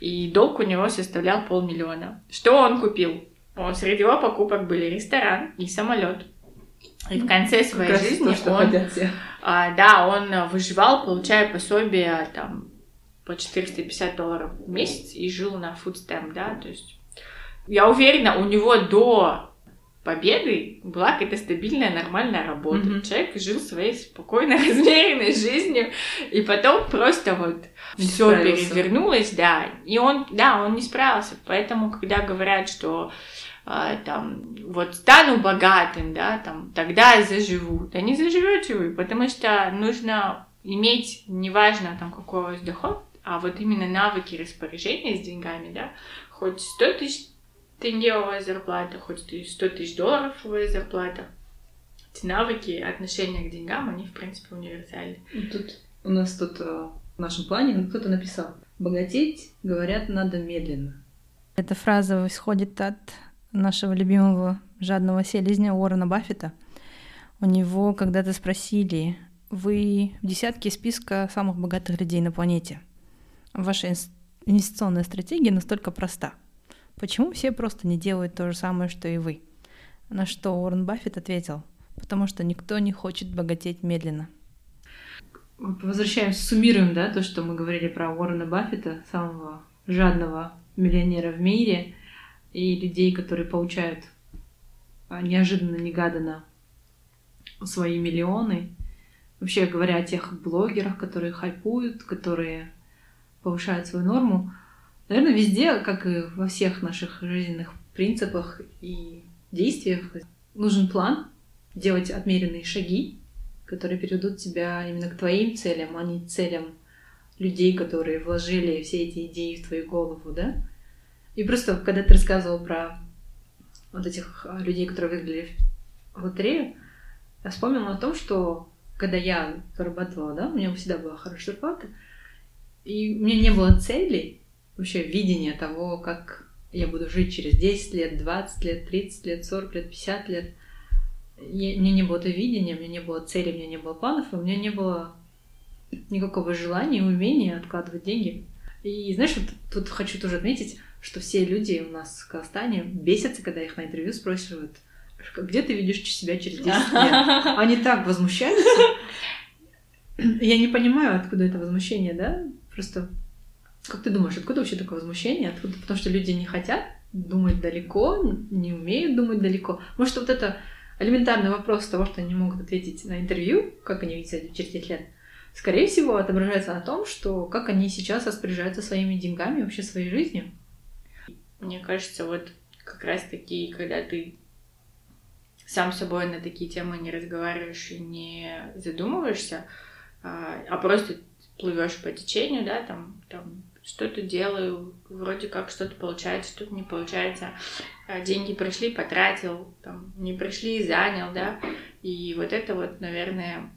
И долг у него составлял полмиллиона. Что он купил? Среди его покупок были ресторан и самолет. И в конце своей как жизни то, он, а, да, он выживал, получая пособие там по 450 долларов в месяц и жил на фудстемп, да, то есть я уверена, у него до победы была какая-то стабильная, нормальная работа. Mm-hmm. Человек жил своей спокойной, размеренной жизнью, и потом просто вот все перевернулось, да. И он, да, он не справился. Поэтому, когда говорят, что а, там, вот стану богатым, да, там, тогда заживу. Да не заживете вы, потому что нужно иметь, неважно там какой у вас доход, а вот именно навыки распоряжения с деньгами, да, хоть 100 тысяч тенге зарплата, хоть и 100 тысяч долларов зарплата. Эти навыки, отношения к деньгам, они, в принципе, универсальны. Тут у нас тут э, в нашем плане кто-то написал, богатеть, говорят, надо медленно. Эта фраза исходит от нашего любимого жадного селезня Уоррена Баффета. У него когда-то спросили, вы в десятке списка самых богатых людей на планете. Ваша инвестиционная стратегия настолько проста – Почему все просто не делают то же самое, что и вы? На что Уоррен Баффет ответил, потому что никто не хочет богатеть медленно. Возвращаемся, суммируем, да, то, что мы говорили про Уоррена Баффета, самого жадного миллионера в мире, и людей, которые получают а, неожиданно, негаданно свои миллионы. Вообще говоря о тех блогерах, которые хайпуют, которые повышают свою норму, Наверное, везде, как и во всех наших жизненных принципах и действиях, нужен план, делать отмеренные шаги которые приведут тебя именно к твоим целям, а не целям людей, которые вложили все эти идеи в твою голову, да? И просто, когда ты рассказывал про вот этих а, людей, которые выиграли в лотерею, я вспомнила о том, что когда я зарабатывала, да, у меня всегда была хорошая зарплата, и у меня не было целей, вообще видения того, как я буду жить через 10 лет, 20 лет, 30 лет, 40 лет, 50 лет. Я, у меня не было видения, у меня не было цели, у меня не было планов, и у меня не было никакого желания, умения откладывать деньги. И знаешь, вот тут хочу тоже отметить, что все люди у нас в Казахстане бесятся, когда их на интервью спрашивают, где ты видишь себя через 10 лет? Они так возмущаются. Я не понимаю, откуда это возмущение, да? Просто как ты думаешь, откуда вообще такое возмущение? Откуда? Потому что люди не хотят думать далеко, не умеют думать далеко. Может, вот это элементарный вопрос того, что они могут ответить на интервью, как они видят через 10 лет, скорее всего, отображается на том, что как они сейчас распоряжаются своими деньгами, вообще своей жизнью. Мне кажется, вот как раз таки, когда ты сам собой на такие темы не разговариваешь и не задумываешься, а, а просто плывешь по течению, да, там, там что-то делаю, вроде как что-то получается, что-то не получается. А деньги пришли, потратил, там, не пришли, занял, да. И вот это вот, наверное,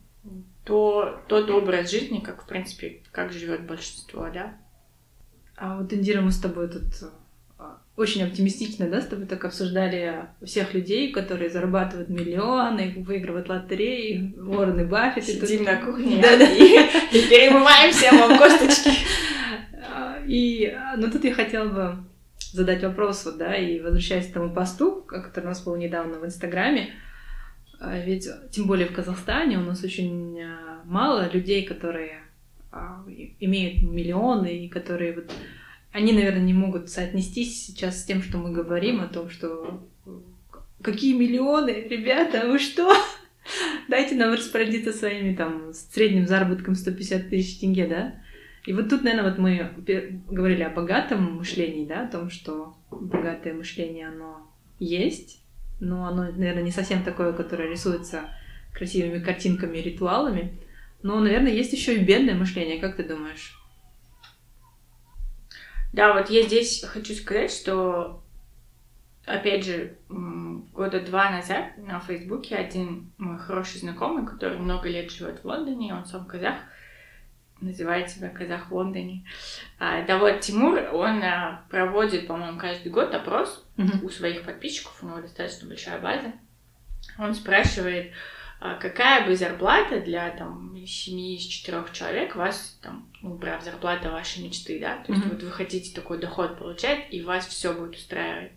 то, тот образ жизни, как, в принципе, как живет большинство, да. А вот, Индира, мы с тобой тут очень оптимистично, да, с тобой так обсуждали всех людей, которые зарабатывают миллионы, выигрывают лотереи, Уоррен и Баффет. Сидим на кухне да, да. и перемываем всем вам косточки. И, ну, тут я хотела бы задать вопрос, вот, да, и возвращаясь к тому посту, который у нас был недавно в Инстаграме, а, ведь, тем более в Казахстане, у нас очень а, мало людей, которые а, имеют миллионы и которые вот они, наверное, не могут соотнестись сейчас с тем, что мы говорим о том, что какие миллионы, ребята, вы что? Дайте нам распорядиться своими там средним заработком 150 тысяч тенге, да? И вот тут, наверное, вот мы говорили о богатом мышлении, да, о том, что богатое мышление, оно есть, но оно, наверное, не совсем такое, которое рисуется красивыми картинками и ритуалами. Но, наверное, есть еще и бедное мышление, как ты думаешь? Да, вот я здесь хочу сказать, что, опять же, года два назад на Фейсбуке один мой хороший знакомый, который много лет живет в Лондоне, он сам казах, называет себя казах в Лондоне. А, да вот Тимур, он а, проводит, по-моему, каждый год опрос mm-hmm. у своих подписчиков, у него достаточно большая база. Он спрашивает, а какая бы зарплата для там семьи из четырех человек вас там, ну, брав зарплата вашей мечты, да, то есть mm-hmm. вот вы хотите такой доход получать, и вас все будет устраивать.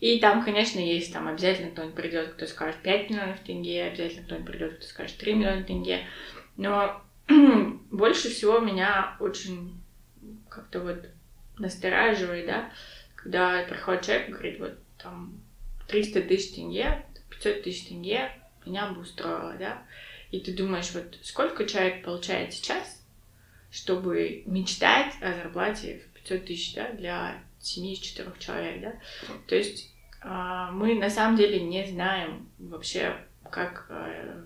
И там, конечно, есть там обязательно кто-нибудь придет, кто скажет 5 миллионов тенге, обязательно кто-нибудь придет, кто скажет 3 миллиона тенге. Но больше всего меня очень как-то вот настораживает, да, когда приходит человек и говорит, вот там 300 тысяч тенге, 500 тысяч тенге, меня бы устроило, да. И ты думаешь, вот сколько человек получает сейчас, чтобы мечтать о зарплате в 500 тысяч, да, для семьи из четырех человек, да. То есть а, мы на самом деле не знаем вообще, как, как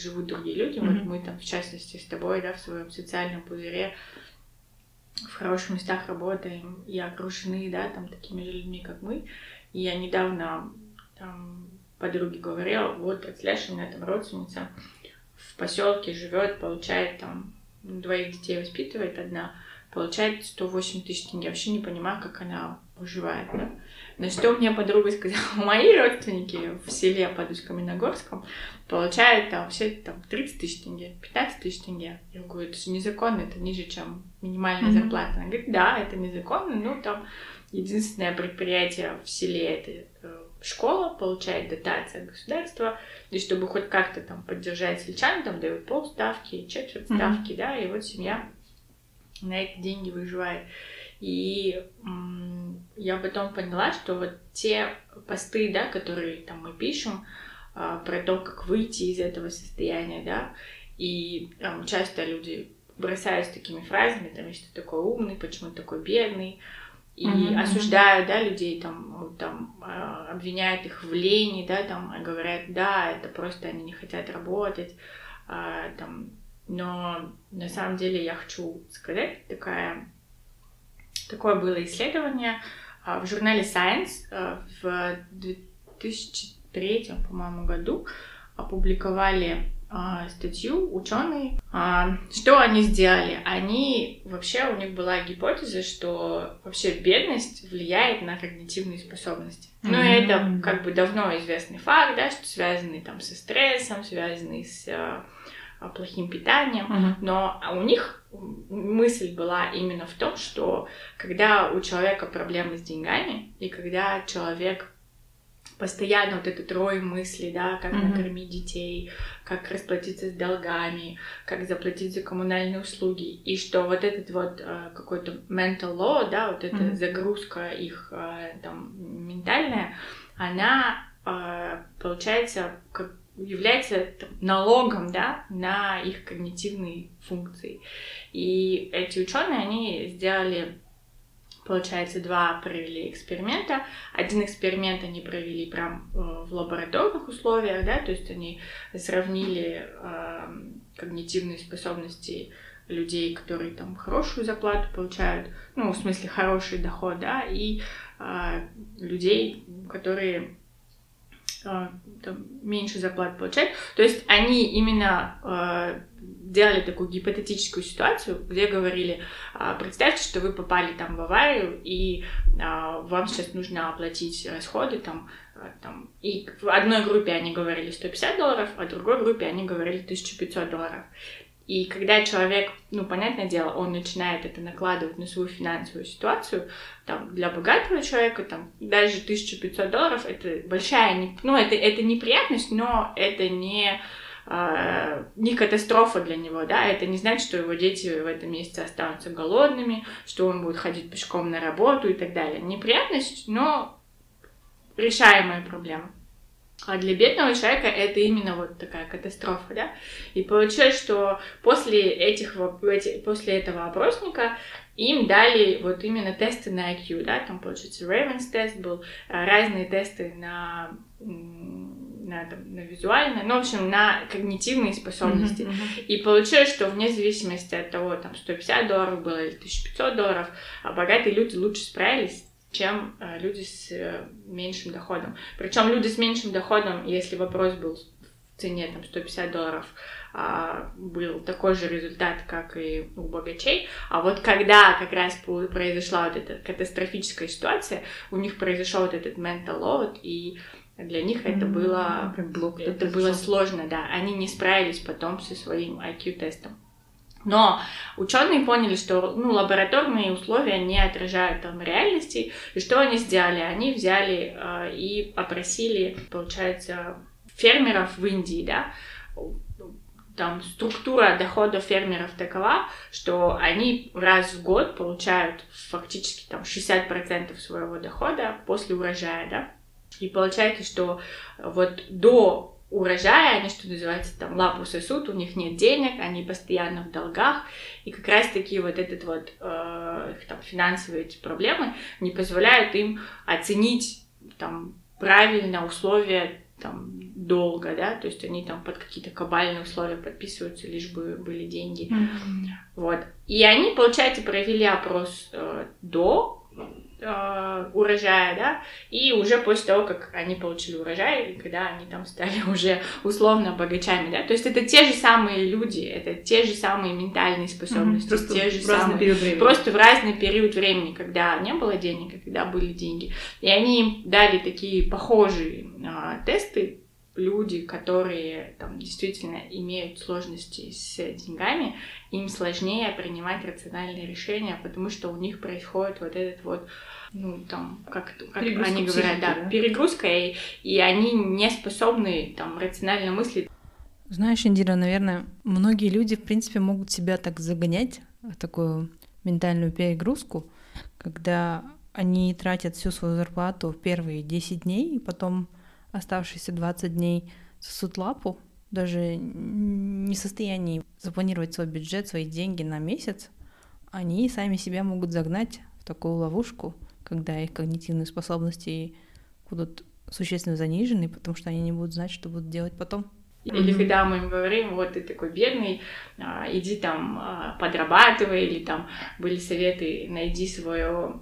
живут другие люди. Mm-hmm. Вот мы там, в частности, с тобой, да, в своем социальном пузыре в хороших местах работаем и окружены, да, там такими же людьми, как мы. И я недавно там подруге говорила, вот, представляешь, у меня там родственница в поселке живет, получает там двоих детей воспитывает одна, получает 108 тысяч тенге. Я вообще не понимаю, как она выживает, да? На что мне подруга сказала, мои родственники в селе под Усть-Каменогорском получают там все там 30 тысяч тенге, 15 тысяч тенге. Я говорю, это же незаконно, это ниже, чем минимальная mm-hmm. зарплата. Она говорит, да, это незаконно, ну там единственное предприятие в селе это э, школа получает дотации от государства, и чтобы хоть как-то там поддержать сельчан, там дают полставки, четверть ставки, mm-hmm. да, и вот семья на эти деньги выживает. И м- я потом поняла, что вот те посты, да, которые там мы пишем а, про то, как выйти из этого состояния, да, и там, часто люди бросаются такими фразами, там, что ты такой умный, почему ты такой бедный, и mm-hmm. осуждают, да, людей, там, там, а, обвиняют их в лени, да, там, а говорят, да, это просто они не хотят работать, там, но на самом деле я хочу сказать, такая, такое было исследование в журнале Science в 2000 третьем, по-моему, году опубликовали э, статью ученые. Э, что они сделали? Они вообще у них была гипотеза, что вообще бедность влияет на когнитивные способности. Mm-hmm. Ну это как бы давно известный факт, да, что связанный там со стрессом, связанный с э, плохим питанием, uh-huh. но у них мысль была именно в том, что когда у человека проблемы с деньгами и когда человек постоянно вот этот рой мыслей, да, как mm-hmm. накормить детей, как расплатиться с долгами, как заплатить за коммунальные услуги, и что вот этот вот э, какой-то mental load, да, вот эта mm-hmm. загрузка их э, там ментальная, она э, получается как является там, налогом, да, на их когнитивные функции. И эти ученые, они сделали получается, два провели эксперимента. Один эксперимент они провели прям э, в лабораторных условиях, да, то есть они сравнили э, когнитивные способности людей, которые там хорошую зарплату получают, ну, в смысле, хороший доход, да, и э, людей, которые а, там, меньше зарплат получать. То есть они именно э, делали такую гипотетическую ситуацию, где говорили, э, представьте, что вы попали там в аварию, и э, вам сейчас нужно оплатить расходы там, э, там, и в одной группе они говорили 150 долларов, а в другой группе они говорили 1500 долларов. И когда человек, ну, понятное дело, он начинает это накладывать на свою финансовую ситуацию, там, для богатого человека, там, даже 1500 долларов, это большая, ну, это, это неприятность, но это не, э, не катастрофа для него, да, это не значит, что его дети в этом месяце останутся голодными, что он будет ходить пешком на работу и так далее. Неприятность, но решаемая проблема. А для бедного человека это именно вот такая катастрофа, да? И получилось, что после, этих, после этого опросника им дали вот именно тесты на IQ, да, там, получается, Ravens тест был, а, разные тесты на на, там, на визуальное, ну, в общем, на когнитивные способности. Uh-huh, uh-huh. И получилось, что вне зависимости от того, там, 150 долларов было или 1500 долларов, а богатые люди лучше справились чем э, люди с э, меньшим доходом. Причем люди с меньшим доходом, если вопрос был в цене там 150 долларов, а, был такой же результат, как и у богачей. А вот когда как раз произошла вот эта катастрофическая ситуация, у них произошел вот этот mental load, и для них это было, это было сложно, да. Они не справились потом со своим IQ-тестом. Но ученые поняли, что ну, лабораторные условия не отражают там реальности. И что они сделали? Они взяли э, и опросили, получается, фермеров в Индии, да, там структура дохода фермеров такова, что они раз в год получают фактически там 60% своего дохода после урожая, да. И получается, что вот до урожая, они, что называется, там лапу сосут, у них нет денег, они постоянно в долгах, и как раз-таки вот этот вот э, там, финансовые эти проблемы не позволяют им оценить там правильно условия там долго, да, то есть они там под какие-то кабальные условия подписываются, лишь бы были деньги, mm-hmm. вот. И они, получается, провели опрос э, до э, урожая, да, и уже после того, как они получили урожай, когда они там стали уже условно богачами, да, то есть это те же самые люди, это те же самые ментальные способности, mm-hmm. просто те же самые, просто в разный период времени, когда не было денег, и когда были деньги, и они им дали такие похожие э, тесты, люди, которые там действительно имеют сложности с деньгами, им сложнее принимать рациональные решения, потому что у них происходит вот этот вот ну, там, как, как они говорят, психики, да, да, перегрузка, и, и они не способны там рационально мыслить. Знаешь, Индира, наверное, многие люди, в принципе, могут себя так загонять в такую ментальную перегрузку, когда они тратят всю свою зарплату в первые 10 дней, и потом оставшиеся 20 дней сосут лапу, даже не в состоянии запланировать свой бюджет, свои деньги на месяц, они сами себя могут загнать в такую ловушку, когда их когнитивные способности будут существенно занижены, потому что они не будут знать, что будут делать потом. Mm-hmm. Или когда мы им говорим, вот ты такой бедный, а, иди там а, подрабатывай, или там были советы, найди свое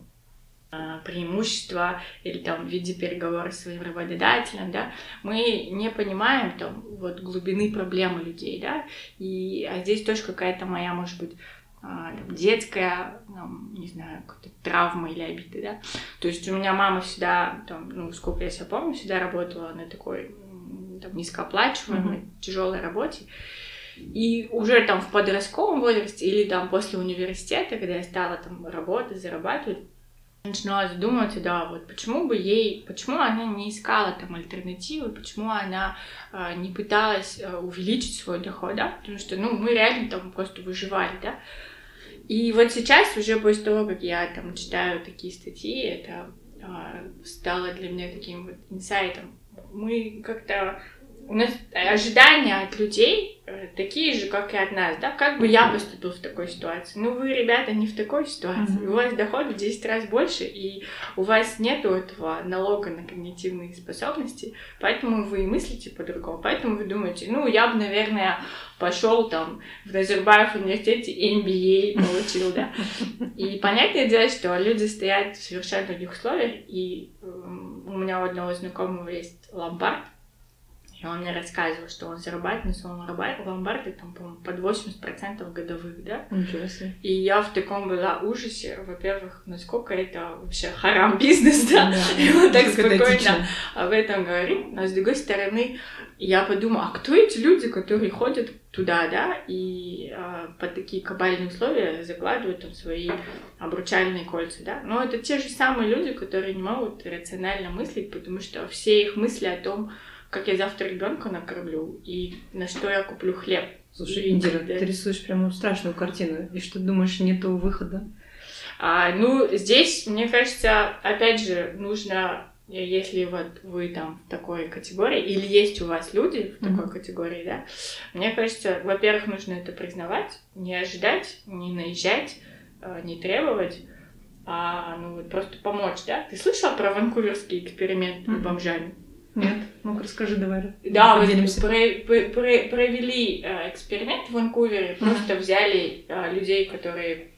а, преимущество или там в виде переговоров с своим работодателем, да, мы не понимаем там вот глубины проблемы людей, да, и а здесь тоже какая-то моя, может быть, а, детская, там, не знаю, какая-то травма или обида, да. То есть у меня мама всегда, там, ну, сколько я себя помню, всегда работала на такой там, низкооплачиваемой, mm-hmm. тяжелой работе. И уже там в подростковом возрасте или там после университета, когда я стала там работать, зарабатывать, начинала задумываться, да, вот почему бы ей, почему она не искала там альтернативы, почему она э, не пыталась э, увеличить свой доход, да, потому что, ну, мы реально там просто выживали, да. И вот сейчас, уже после того, как я там читаю такие статьи, это э, стало для меня таким вот инсайтом. Мы как-то у нас ожидания от людей э, такие же, как и от нас, да, как бы я поступил в такой ситуации. Ну, вы, ребята, не в такой ситуации. Mm-hmm. У вас доход в 10 раз больше, и у вас нет этого налога на когнитивные способности, поэтому вы мыслите по-другому, поэтому вы думаете, ну, я бы, наверное, пошел там в Назарбаев университете MBA получил, да. И понятное дело, что люди стоят в совершенно других условиях, и у меня у одного знакомого есть ломбард, и он мне рассказывал, что он зарабатывает на своем ломбарде там, по-моему, под 80% годовых, да? Ничего себе. И я в таком была ужасе, во-первых, насколько это вообще харам бизнес, да? да и он так спокойно об этом говорит. Но с другой стороны, я подумала, а кто эти люди, которые ходят туда, да, и э, под такие кабальные условия закладывают там свои обручальные кольца, да? Но это те же самые люди, которые не могут рационально мыслить, потому что все их мысли о том, как я завтра ребенка накормлю и на что я куплю хлеб. Слушай, Индира, ты рисуешь прямо страшную картину. И что думаешь, нету выхода? А, ну, здесь, мне кажется, опять же, нужно, если вот вы там в такой категории, или есть у вас люди в такой mm-hmm. категории, да, мне кажется, во-первых, нужно это признавать, не ожидать, не наезжать, а, не требовать, а ну вот просто помочь, да? Ты слышала про ванкуверский эксперимент mm-hmm. бомжами? Нет, ну расскажи давай. Да, вот про, про, про, провели э, эксперимент в Ванкувере, uh-huh. просто взяли э, людей, которые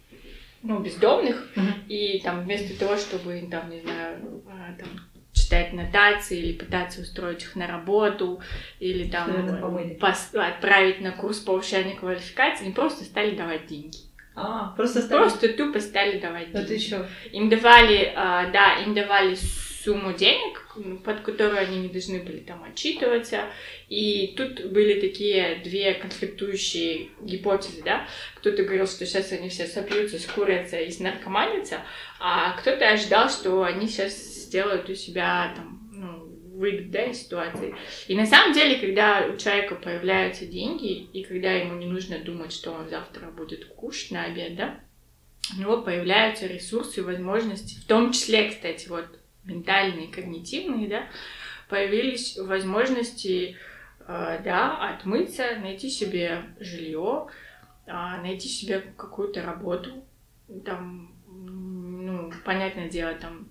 ну, бездомных, uh-huh. и там вместо того, чтобы там, не знаю, э, там, читать нотации или пытаться устроить их на работу, или там пос- отправить на курс повышения квалификации, они просто стали давать деньги. А, просто стали... Просто тупо стали давать деньги. Это еще. Им давали, а, да, им давали сумму денег, под которую они не должны были там отчитываться. И тут были такие две конфликтующие гипотезы, да. Кто-то говорил, что сейчас они все сопьются, скурятся и снаркоманятся, а кто-то ожидал, что они сейчас сделают у себя там, ну, выйдут, да, из ситуации. И на самом деле, когда у человека появляются деньги, и когда ему не нужно думать, что он завтра будет кушать на обед, да, у него появляются ресурсы и возможности, в том числе, кстати, вот ментальные, когнитивные, да, появились возможности, э, да, отмыться, найти себе жилье, а, найти себе какую-то работу, там, ну, понятное дело, там,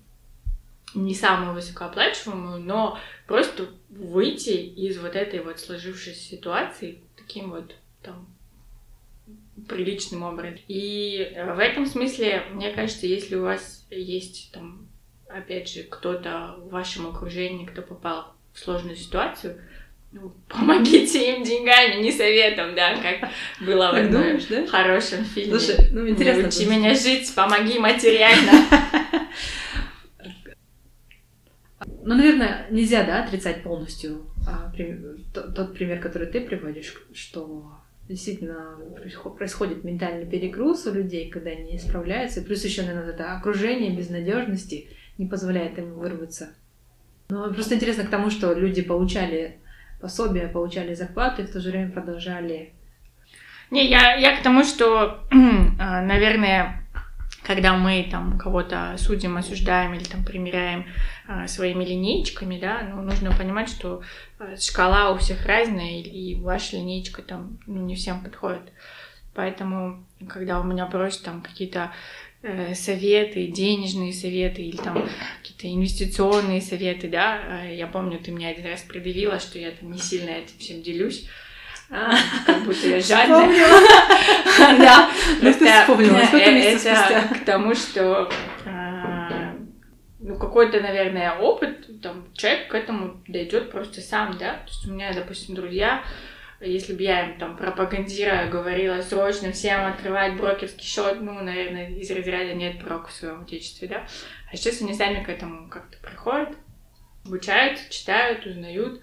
не самую высокооплачиваемую, но просто выйти из вот этой вот сложившейся ситуации таким вот там приличным образом. И в этом смысле, мне кажется, если у вас есть там опять же, кто-то в вашем окружении, кто попал в сложную ситуацию, ну, помогите им деньгами, не советом, да, как было в думаешь, да? хорошем фильме. Слушай, ну интересно. Научи меня жить, помоги материально. Ну, наверное, нельзя, да, отрицать полностью а, тот, пример, который ты приводишь, что действительно происходит ментальный перегруз у людей, когда они справляются. Плюс еще, наверное, это окружение безнадежности не позволяет им вырваться. Но просто интересно к тому, что люди получали пособия, получали зарплаты, и в то же время продолжали. Не, я, я к тому, что, а, наверное, когда мы там кого-то судим, осуждаем или там примеряем а, своими линейками, да, ну, нужно понимать, что а, шкала у всех разная, и ваша линейка там ну, не всем подходит. Поэтому, когда у меня просят там какие-то э, советы, денежные советы или там какие-то инвестиционные советы, да. Э, я помню, ты мне один раз предъявила, что я там не сильно этим всем делюсь. А, как будто я жадная. Да, просто вспомнила. Это к тому, что ну, какой-то, наверное, опыт, там, человек к этому дойдет просто сам, да. То есть у меня, допустим, друзья, если бы я им там пропагандируя говорила срочно всем открывать брокерский счет, ну, наверное, из разряда нет прок в своем отечестве, да. А сейчас они сами к этому как-то приходят, обучаются, читают, узнают.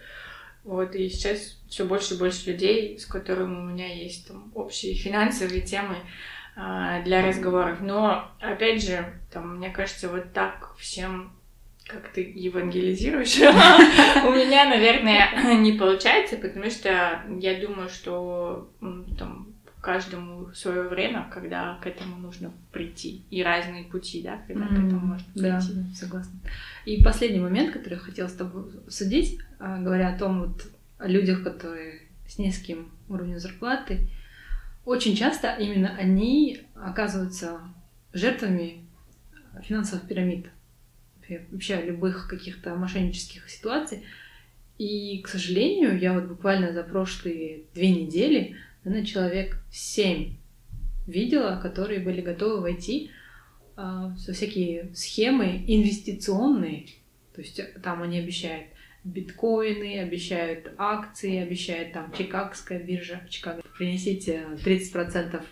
Вот, и сейчас все больше и больше людей, с которыми у меня есть там общие финансовые темы а, для разговоров. Но, опять же, там, мне кажется, вот так всем как ты евангелизируешь, у меня, наверное, не получается, потому что я думаю, что там каждому свое время, когда к этому нужно прийти, и разные пути, да, когда mm, к этому можно прийти. Да, согласна. И последний момент, который я хотела с тобой судить, а, говоря о том, вот, о людях, которые с низким уровнем зарплаты, очень часто именно они оказываются жертвами финансовых пирамид вообще любых каких-то мошеннических ситуаций. И, к сожалению, я вот буквально за прошлые две недели, наверное, человек семь видела, которые были готовы войти э, со всякие схемы инвестиционные. То есть э, там они обещают биткоины, обещают акции, обещают там Чикагская биржа, Чикаго. Принесите 30%,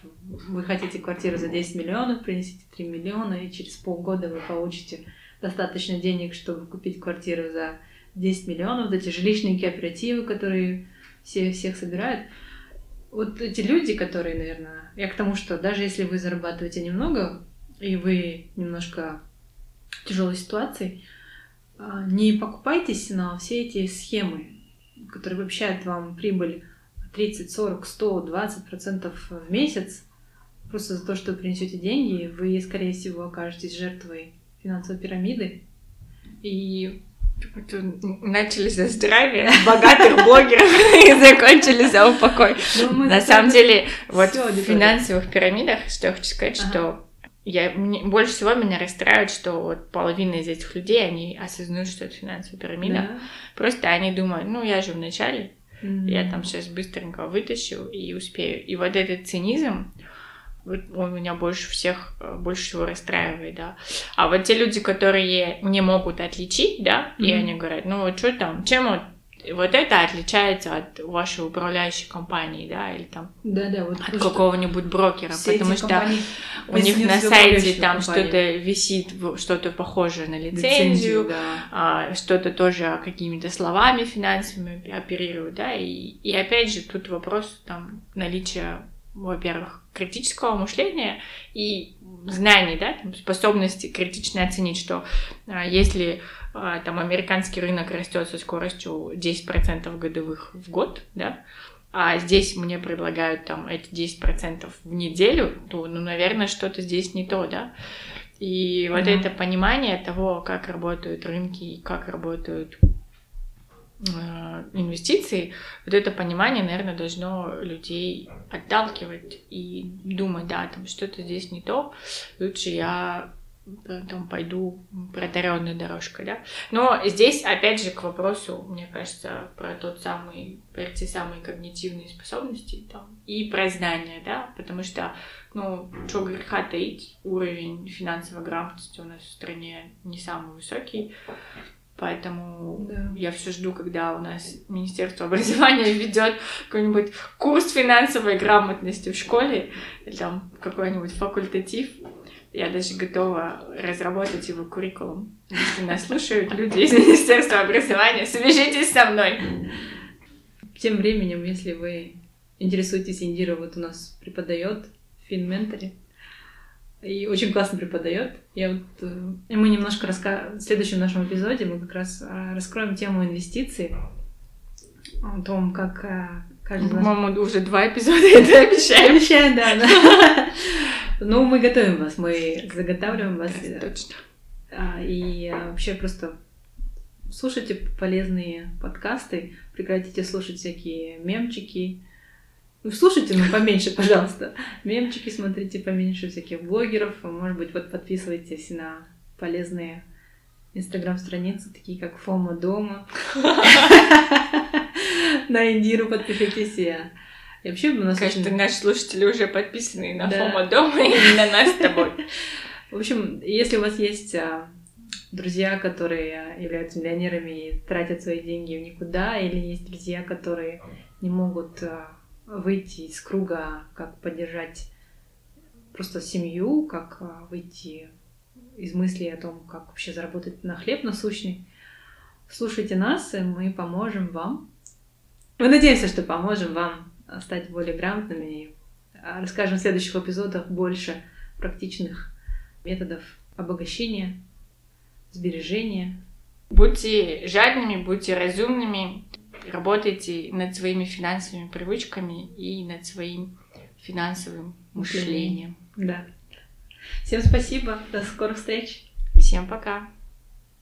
вы хотите квартиру за 10 миллионов, принесите 3 миллиона, и через полгода вы получите достаточно денег, чтобы купить квартиру за 10 миллионов, вот эти жилищные кооперативы, которые все, всех собирают. Вот эти люди, которые, наверное, я к тому, что даже если вы зарабатываете немного, и вы немножко в тяжелой ситуации, а, не покупайтесь на все эти схемы, которые обещают вам прибыль 30, 40, 100, 20 процентов в месяц, просто за то, что вы принесете деньги, вы, скорее всего, окажетесь жертвой финансовой пирамиды. И начались за здравие богатых блогеров и закончили за упокой. Ну, На самом деле, вот в финансовых пирамидах, что я хочу сказать, что я, мне, больше всего меня расстраивает, что вот половина из этих людей, они осознают, что это финансовая пирамида. Да. Просто они думают, ну, я же в начале, mm-hmm. я там сейчас быстренько вытащу и успею. И вот этот цинизм, он меня больше всех, э, больше всего расстраивает, да. А вот те люди, которые не могут отличить, да, mm-hmm. и они говорят, ну вот что там, чем вот вот это отличается от вашей управляющей компании, да, или там да, да, вот от какого-нибудь брокера, потому что у них на сайте там что-то висит, что-то похожее на лицензию, лицензию да. а, что-то тоже какими-то словами финансовыми оперируют, да, и, и опять же тут вопрос там наличия во-первых, критического мышления и знаний, да, там, способности критично оценить, что а, если а, там американский рынок растет со скоростью 10% годовых в год, да, а здесь мне предлагают там эти 10% в неделю, то, ну, наверное, что-то здесь не то, да. И вот mm-hmm. это понимание того, как работают рынки как работают инвестиций, вот это понимание, наверное, должно людей отталкивать и думать, да, там что-то здесь не то, лучше я э, там пойду протаренной дорожкой, да. Но здесь, опять же, к вопросу, мне кажется, про тот самый, про те самые когнитивные способности там, и про знания, да, потому что, ну, что греха таить, уровень финансовой грамотности у нас в стране не самый высокий, Поэтому да. я все жду, когда у нас Министерство образования ведет какой-нибудь курс финансовой грамотности в школе, или там какой-нибудь факультатив. Я даже готова разработать его куррикулум. Если нас слушают люди из Министерства образования, свяжитесь со мной. Тем временем, если вы интересуетесь, Индира вот у нас преподает в Финменторе, и очень классно преподает. Я вот, э, и мы немножко раска... в следующем нашем эпизоде мы как раз э, раскроем тему инвестиций, о том, как э, каждый... По-моему, уже два эпизода это обещаем. Обещаем, да. да. Ну, мы готовим вас, мы заготавливаем вас. Точно. А, и вообще просто слушайте полезные подкасты, прекратите слушать всякие мемчики, Ну, слушайте, ну, поменьше, пожалуйста. Мемчики смотрите поменьше, всяких блогеров. Может быть, вот подписывайтесь на полезные инстаграм-страницы, такие как Фома дома. На Индиру подпишитесь. И вообще у нас Кажется, наши слушатели уже подписаны на Фома дома и на нас с тобой. В общем, если у вас есть а, друзья, которые являются миллионерами и тратят свои деньги в никуда, или есть друзья, которые не могут а, выйти из круга, как поддержать просто семью, как а, выйти из мыслей о том, как вообще заработать на хлеб насущный. Слушайте нас, и мы поможем вам. Мы надеемся, что поможем вам стать более грамотными и расскажем в следующих эпизодах больше практичных методов обогащения, сбережения. Будьте жадными, будьте разумными, работайте над своими финансовыми привычками и над своим финансовым мышлением. Да. Всем спасибо, до скорых встреч. Всем пока.